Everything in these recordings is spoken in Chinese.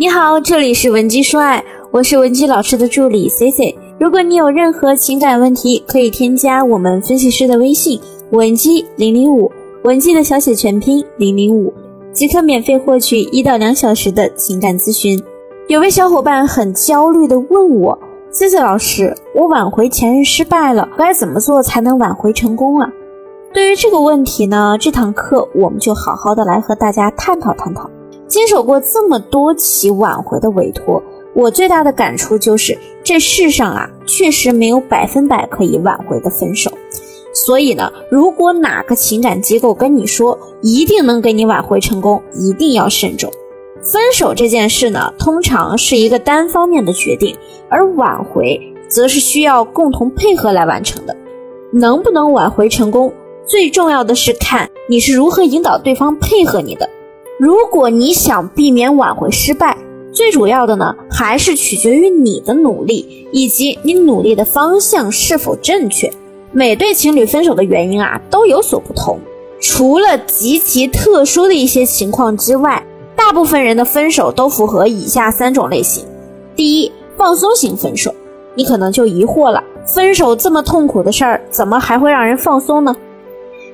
你好，这里是文姬说爱，我是文姬老师的助理 C C。如果你有任何情感问题，可以添加我们分析师的微信文姬零零五，文姬的小写全拼零零五，即可免费获取一到两小时的情感咨询。有位小伙伴很焦虑的问我，C C 老师，我挽回前任失败了，该怎么做才能挽回成功啊？对于这个问题呢，这堂课我们就好好的来和大家探讨探讨。经手过这么多起挽回的委托，我最大的感触就是，这世上啊，确实没有百分百可以挽回的分手。所以呢，如果哪个情感机构跟你说一定能给你挽回成功，一定要慎重。分手这件事呢，通常是一个单方面的决定，而挽回则是需要共同配合来完成的。能不能挽回成功，最重要的是看你是如何引导对方配合你的。如果你想避免挽回失败，最主要的呢，还是取决于你的努力以及你努力的方向是否正确。每对情侣分手的原因啊都有所不同，除了极其特殊的一些情况之外，大部分人的分手都符合以下三种类型。第一，放松型分手，你可能就疑惑了，分手这么痛苦的事儿，怎么还会让人放松呢？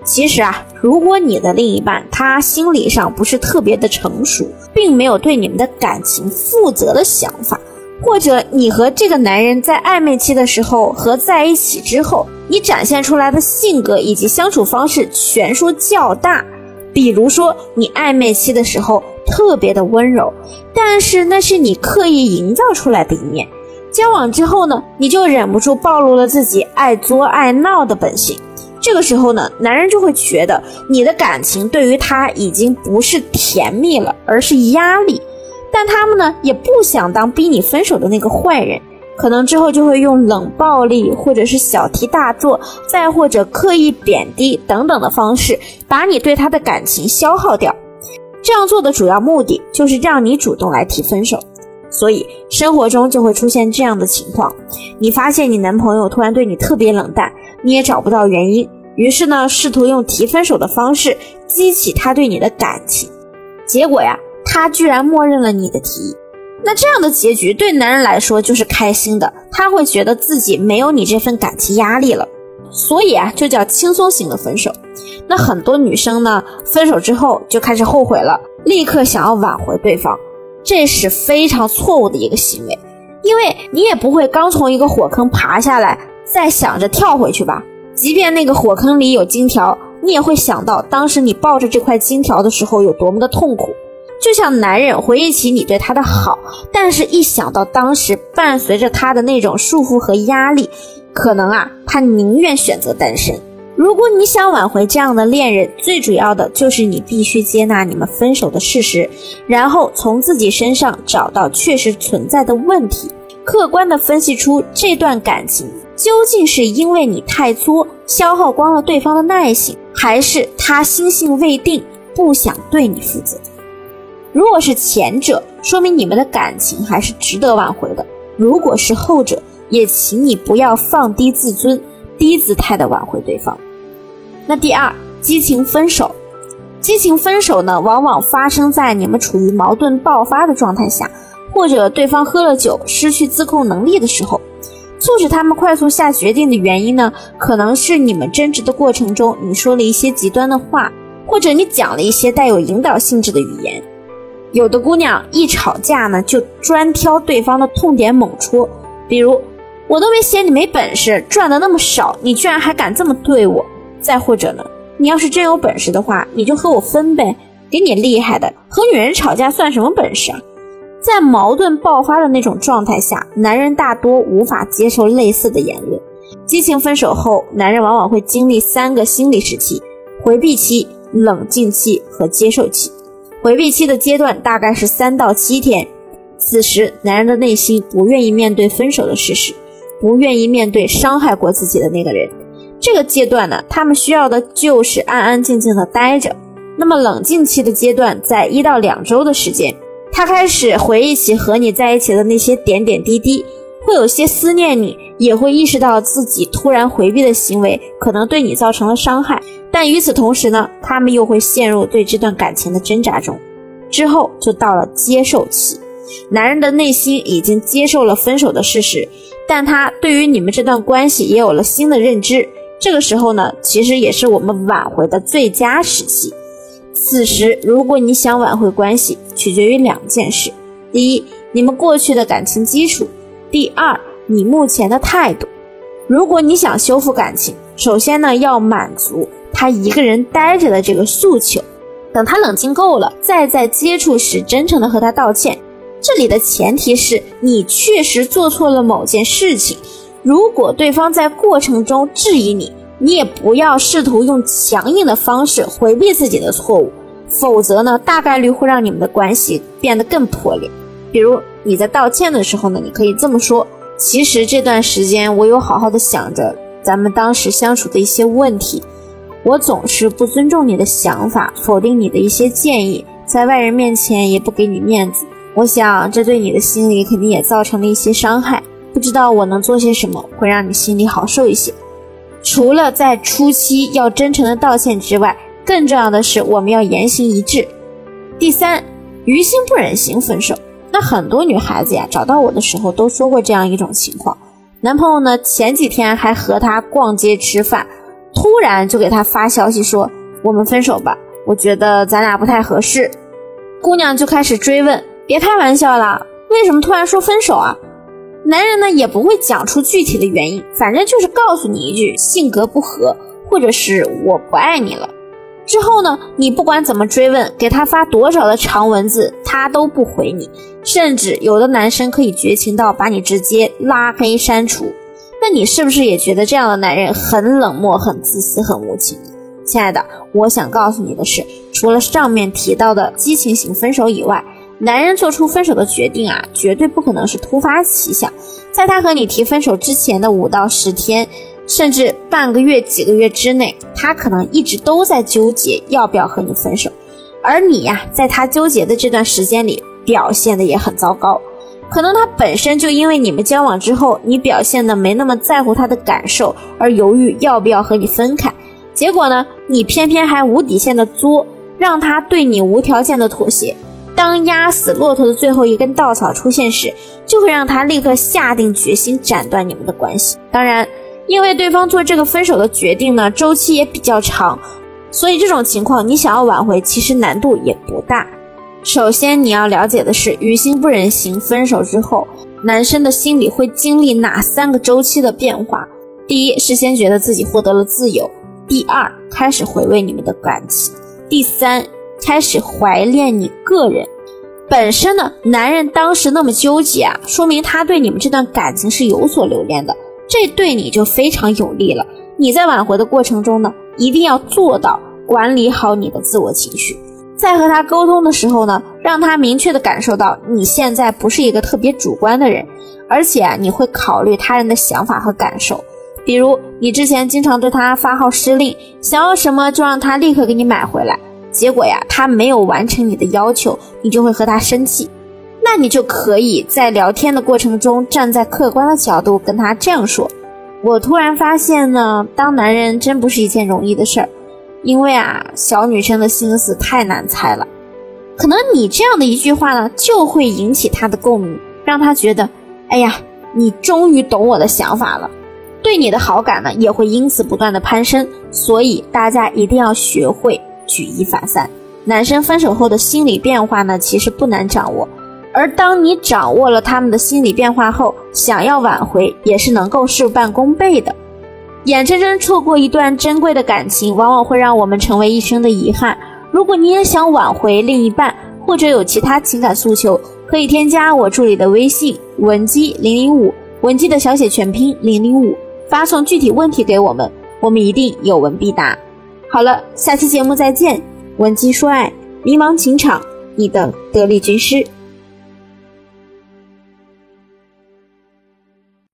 其实啊，如果你的另一半他心理上不是特别的成熟，并没有对你们的感情负责的想法，或者你和这个男人在暧昧期的时候和在一起之后，你展现出来的性格以及相处方式悬殊较大，比如说你暧昧期的时候特别的温柔，但是那是你刻意营造出来的一面，交往之后呢，你就忍不住暴露了自己爱作爱闹的本性。这个时候呢，男人就会觉得你的感情对于他已经不是甜蜜了，而是压力。但他们呢，也不想当逼你分手的那个坏人，可能之后就会用冷暴力，或者是小题大做，再或者刻意贬低等等的方式，把你对他的感情消耗掉。这样做的主要目的就是让你主动来提分手。所以生活中就会出现这样的情况：你发现你男朋友突然对你特别冷淡。你也找不到原因，于是呢，试图用提分手的方式激起他对你的感情，结果呀，他居然默认了你的提议。那这样的结局对男人来说就是开心的，他会觉得自己没有你这份感情压力了，所以啊，就叫轻松型的分手。那很多女生呢，分手之后就开始后悔了，立刻想要挽回对方，这是非常错误的一个行为，因为你也不会刚从一个火坑爬下来。再想着跳回去吧，即便那个火坑里有金条，你也会想到当时你抱着这块金条的时候有多么的痛苦。就像男人回忆起你对他的好，但是一想到当时伴随着他的那种束缚和压力，可能啊，他宁愿选择单身。如果你想挽回这样的恋人，最主要的就是你必须接纳你们分手的事实，然后从自己身上找到确实存在的问题，客观的分析出这段感情。究竟是因为你太作，消耗光了对方的耐心，还是他心性未定，不想对你负责？如果是前者，说明你们的感情还是值得挽回的；如果是后者，也请你不要放低自尊，低姿态的挽回对方。那第二，激情分手，激情分手呢，往往发生在你们处于矛盾爆发的状态下，或者对方喝了酒，失去自控能力的时候。促使他们快速下决定的原因呢，可能是你们争执的过程中，你说了一些极端的话，或者你讲了一些带有引导性质的语言。有的姑娘一吵架呢，就专挑对方的痛点猛戳，比如我都没嫌你没本事，赚的那么少，你居然还敢这么对我。再或者呢，你要是真有本事的话，你就和我分呗，给你厉害的，和女人吵架算什么本事啊？在矛盾爆发的那种状态下，男人大多无法接受类似的言论。激情分手后，男人往往会经历三个心理时期：回避期、冷静期和接受期。回避期的阶段大概是三到七天，此时男人的内心不愿意面对分手的事实，不愿意面对伤害过自己的那个人。这个阶段呢，他们需要的就是安安静静的待着。那么冷静期的阶段在一到两周的时间。他开始回忆起和你在一起的那些点点滴滴，会有些思念你，也会意识到自己突然回避的行为可能对你造成了伤害。但与此同时呢，他们又会陷入对这段感情的挣扎中。之后就到了接受期，男人的内心已经接受了分手的事实，但他对于你们这段关系也有了新的认知。这个时候呢，其实也是我们挽回的最佳时期。此时，如果你想挽回关系，取决于两件事：第一，你们过去的感情基础；第二，你目前的态度。如果你想修复感情，首先呢，要满足他一个人待着的这个诉求。等他冷静够了，再在接触时真诚的和他道歉。这里的前提是你确实做错了某件事情。如果对方在过程中质疑你，你也不要试图用强硬的方式回避自己的错误，否则呢，大概率会让你们的关系变得更破裂。比如你在道歉的时候呢，你可以这么说：其实这段时间我有好好的想着咱们当时相处的一些问题。我总是不尊重你的想法，否定你的一些建议，在外人面前也不给你面子。我想这对你的心里肯定也造成了一些伤害。不知道我能做些什么，会让你心里好受一些。除了在初期要真诚的道歉之外，更重要的是我们要言行一致。第三，于心不忍心分手。那很多女孩子呀，找到我的时候都说过这样一种情况：男朋友呢前几天还和她逛街吃饭。突然就给她发消息说：“我们分手吧，我觉得咱俩不太合适。”姑娘就开始追问：“别开玩笑了，为什么突然说分手啊？”男人呢也不会讲出具体的原因，反正就是告诉你一句性格不合，或者是我不爱你了。之后呢，你不管怎么追问，给他发多少的长文字，他都不回你，甚至有的男生可以绝情到把你直接拉黑删除。那你是不是也觉得这样的男人很冷漠、很自私、很无情？亲爱的，我想告诉你的是，除了上面提到的激情型分手以外，男人做出分手的决定啊，绝对不可能是突发奇想。在他和你提分手之前的五到十天，甚至半个月、几个月之内，他可能一直都在纠结要不要和你分手。而你呀，在他纠结的这段时间里，表现的也很糟糕。可能他本身就因为你们交往之后，你表现的没那么在乎他的感受，而犹豫要不要和你分开。结果呢，你偏偏还无底线的作，让他对你无条件的妥协。当压死骆驼的最后一根稻草出现时，就会让他立刻下定决心斩断你们的关系。当然，因为对方做这个分手的决定呢，周期也比较长，所以这种情况你想要挽回，其实难度也不大。首先，你要了解的是，于心不忍心分手之后，男生的心里会经历哪三个周期的变化？第一是先觉得自己获得了自由；第二，开始回味你们的感情；第三，开始怀念你个人。本身呢，男人当时那么纠结啊，说明他对你们这段感情是有所留恋的，这对你就非常有利了。你在挽回的过程中呢，一定要做到管理好你的自我情绪。在和他沟通的时候呢，让他明确的感受到你现在不是一个特别主观的人，而且啊，你会考虑他人的想法和感受。比如你之前经常对他发号施令，想要什么就让他立刻给你买回来，结果呀，他没有完成你的要求，你就会和他生气。那你就可以在聊天的过程中，站在客观的角度跟他这样说：我突然发现呢，当男人真不是一件容易的事儿。因为啊，小女生的心思太难猜了，可能你这样的一句话呢，就会引起他的共鸣，让他觉得，哎呀，你终于懂我的想法了，对你的好感呢，也会因此不断的攀升。所以大家一定要学会举一反三。男生分手后的心理变化呢，其实不难掌握，而当你掌握了他们的心理变化后，想要挽回也是能够事半功倍的。眼睁睁错过一段珍贵的感情，往往会让我们成为一生的遗憾。如果你也想挽回另一半，或者有其他情感诉求，可以添加我助理的微信文姬零零五，文姬的小写全拼零零五，发送具体问题给我们，我们一定有问必答。好了，下期节目再见。闻鸡说爱，迷茫情场，你等得力军师。